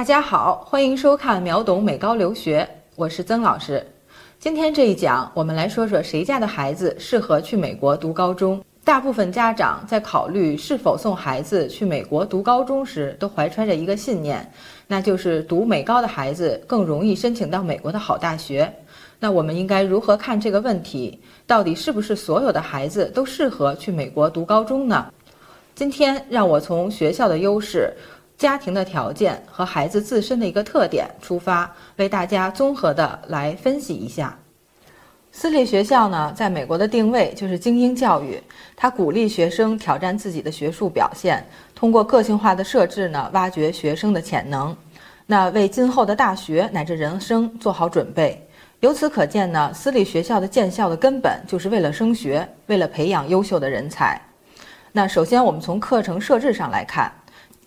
大家好，欢迎收看秒懂美高留学，我是曾老师。今天这一讲，我们来说说谁家的孩子适合去美国读高中。大部分家长在考虑是否送孩子去美国读高中时，都怀揣着一个信念，那就是读美高的孩子更容易申请到美国的好大学。那我们应该如何看这个问题？到底是不是所有的孩子都适合去美国读高中呢？今天让我从学校的优势、家庭的条件和孩子自身的一个特点出发，为大家综合的来分析一下。私立学校呢，在美国的定位就是精英教育，它鼓励学生挑战自己的学术表现，通过个性化的设置呢，挖掘学生的潜能，那为今后的大学乃至人生做好准备。由此可见呢，私立学校的建校的根本就是为了升学，为了培养优秀的人才。那首先，我们从课程设置上来看，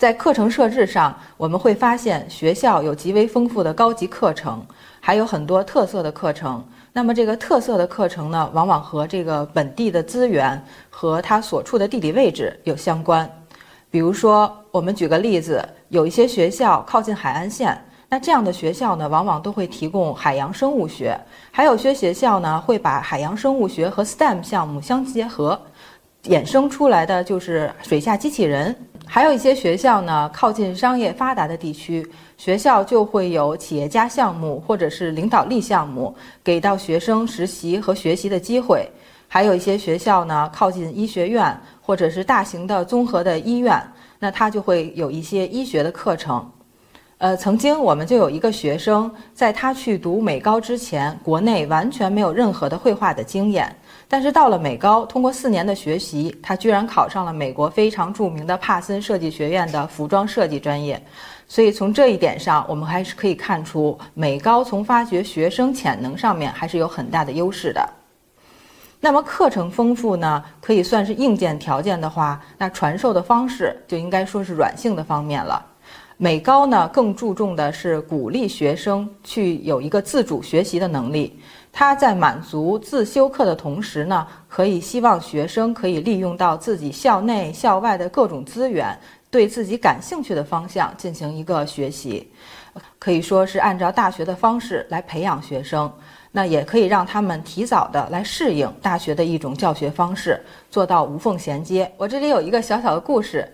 在课程设置上，我们会发现学校有极为丰富的高级课程，还有很多特色的课程。那么这个特色的课程呢，往往和这个本地的资源和它所处的地理位置有相关。比如说，我们举个例子，有一些学校靠近海岸线，那这样的学校呢，往往都会提供海洋生物学；还有些学校呢，会把海洋生物学和 STEM 项目相结合，衍生出来的就是水下机器人。还有一些学校呢，靠近商业发达的地区，学校就会有企业家项目或者是领导力项目，给到学生实习和学习的机会。还有一些学校呢，靠近医学院或者是大型的综合的医院，那它就会有一些医学的课程。呃，曾经我们就有一个学生，在他去读美高之前，国内完全没有任何的绘画的经验。但是到了美高，通过四年的学习，他居然考上了美国非常著名的帕森设计学院的服装设计专业。所以从这一点上，我们还是可以看出，美高从发掘学生潜能上面还是有很大的优势的。那么课程丰富呢，可以算是硬件条件的话，那传授的方式就应该说是软性的方面了。美高呢，更注重的是鼓励学生去有一个自主学习的能力。他在满足自修课的同时呢，可以希望学生可以利用到自己校内校外的各种资源，对自己感兴趣的方向进行一个学习，可以说是按照大学的方式来培养学生。那也可以让他们提早的来适应大学的一种教学方式，做到无缝衔接。我这里有一个小小的故事。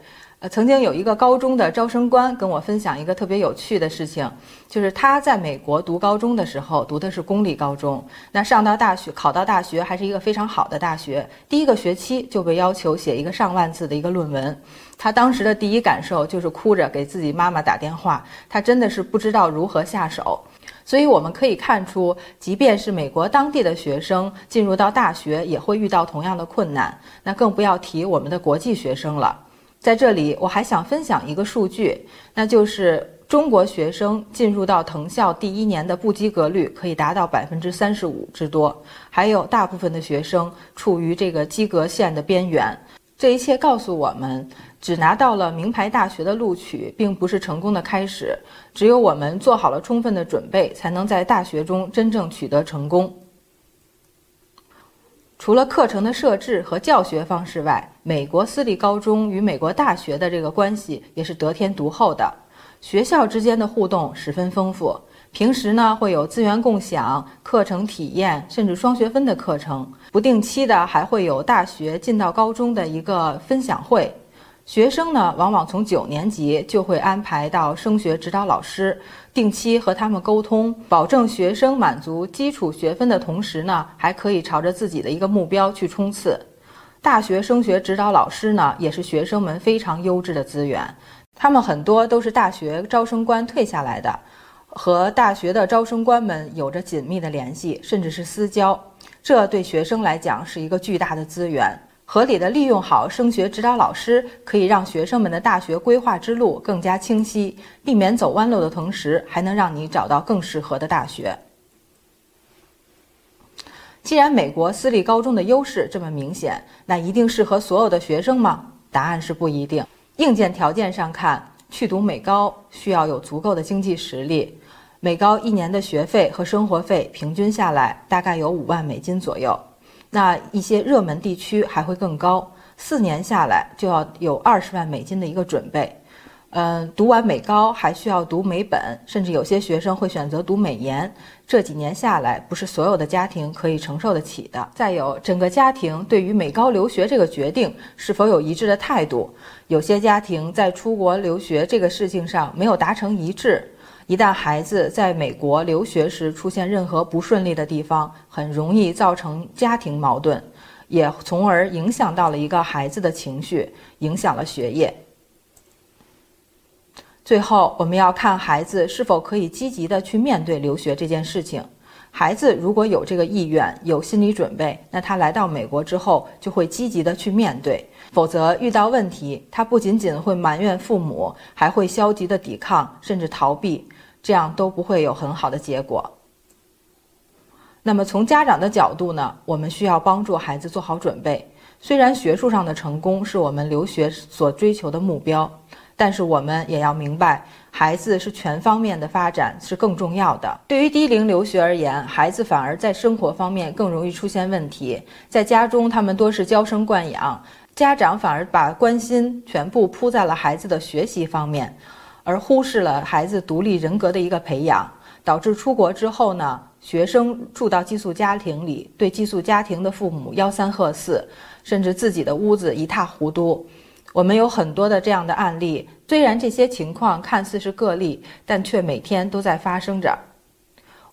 呃，曾经有一个高中的招生官跟我分享一个特别有趣的事情，就是他在美国读高中的时候，读的是公立高中。那上到大学，考到大学还是一个非常好的大学，第一个学期就被要求写一个上万字的一个论文。他当时的第一感受就是哭着给自己妈妈打电话，他真的是不知道如何下手。所以我们可以看出，即便是美国当地的学生进入到大学，也会遇到同样的困难。那更不要提我们的国际学生了。在这里，我还想分享一个数据，那就是中国学生进入到藤校第一年的不及格率可以达到百分之三十五之多，还有大部分的学生处于这个及格线的边缘。这一切告诉我们，只拿到了名牌大学的录取，并不是成功的开始。只有我们做好了充分的准备，才能在大学中真正取得成功。除了课程的设置和教学方式外，美国私立高中与美国大学的这个关系也是得天独厚的。学校之间的互动十分丰富，平时呢会有资源共享、课程体验，甚至双学分的课程。不定期的还会有大学进到高中的一个分享会。学生呢，往往从九年级就会安排到升学指导老师，定期和他们沟通，保证学生满足基础学分的同时呢，还可以朝着自己的一个目标去冲刺。大学升学指导老师呢，也是学生们非常优质的资源，他们很多都是大学招生官退下来的，和大学的招生官们有着紧密的联系，甚至是私交，这对学生来讲是一个巨大的资源。合理的利用好升学指导老师，可以让学生们的大学规划之路更加清晰，避免走弯路的同时，还能让你找到更适合的大学。既然美国私立高中的优势这么明显，那一定适合所有的学生吗？答案是不一定。硬件条件上看，去读美高需要有足够的经济实力。美高一年的学费和生活费平均下来大概有五万美金左右。那一些热门地区还会更高，四年下来就要有二十万美金的一个准备。嗯，读完美高还需要读美本，甚至有些学生会选择读美研。这几年下来，不是所有的家庭可以承受得起的。再有，整个家庭对于美高留学这个决定是否有一致的态度？有些家庭在出国留学这个事情上没有达成一致。一旦孩子在美国留学时出现任何不顺利的地方，很容易造成家庭矛盾，也从而影响到了一个孩子的情绪，影响了学业。最后，我们要看孩子是否可以积极的去面对留学这件事情。孩子如果有这个意愿、有心理准备，那他来到美国之后就会积极的去面对；否则，遇到问题，他不仅仅会埋怨父母，还会消极的抵抗，甚至逃避，这样都不会有很好的结果。那么，从家长的角度呢？我们需要帮助孩子做好准备。虽然学术上的成功是我们留学所追求的目标。但是我们也要明白，孩子是全方面的发展是更重要的。对于低龄留学而言，孩子反而在生活方面更容易出现问题。在家中，他们多是娇生惯养，家长反而把关心全部扑在了孩子的学习方面，而忽视了孩子独立人格的一个培养，导致出国之后呢，学生住到寄宿家庭里，对寄宿家庭的父母吆三喝四，甚至自己的屋子一塌糊涂。我们有很多的这样的案例，虽然这些情况看似是个例，但却每天都在发生着。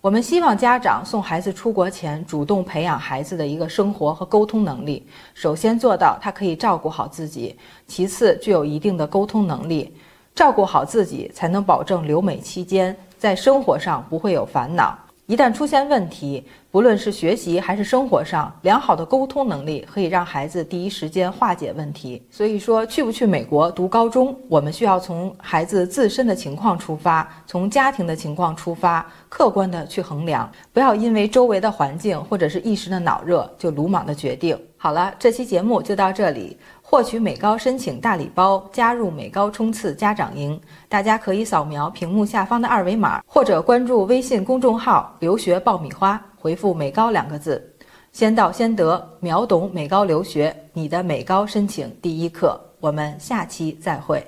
我们希望家长送孩子出国前，主动培养孩子的一个生活和沟通能力。首先做到他可以照顾好自己，其次具有一定的沟通能力。照顾好自己，才能保证留美期间在生活上不会有烦恼。一旦出现问题，不论是学习还是生活上，良好的沟通能力可以让孩子第一时间化解问题。所以说，去不去美国读高中，我们需要从孩子自身的情况出发，从家庭的情况出发，客观的去衡量，不要因为周围的环境或者是一时的脑热就鲁莽的决定。好了，这期节目就到这里。获取美高申请大礼包，加入美高冲刺家长营，大家可以扫描屏幕下方的二维码，或者关注微信公众号“留学爆米花”，回复“美高”两个字，先到先得，秒懂美高留学，你的美高申请第一课。我们下期再会。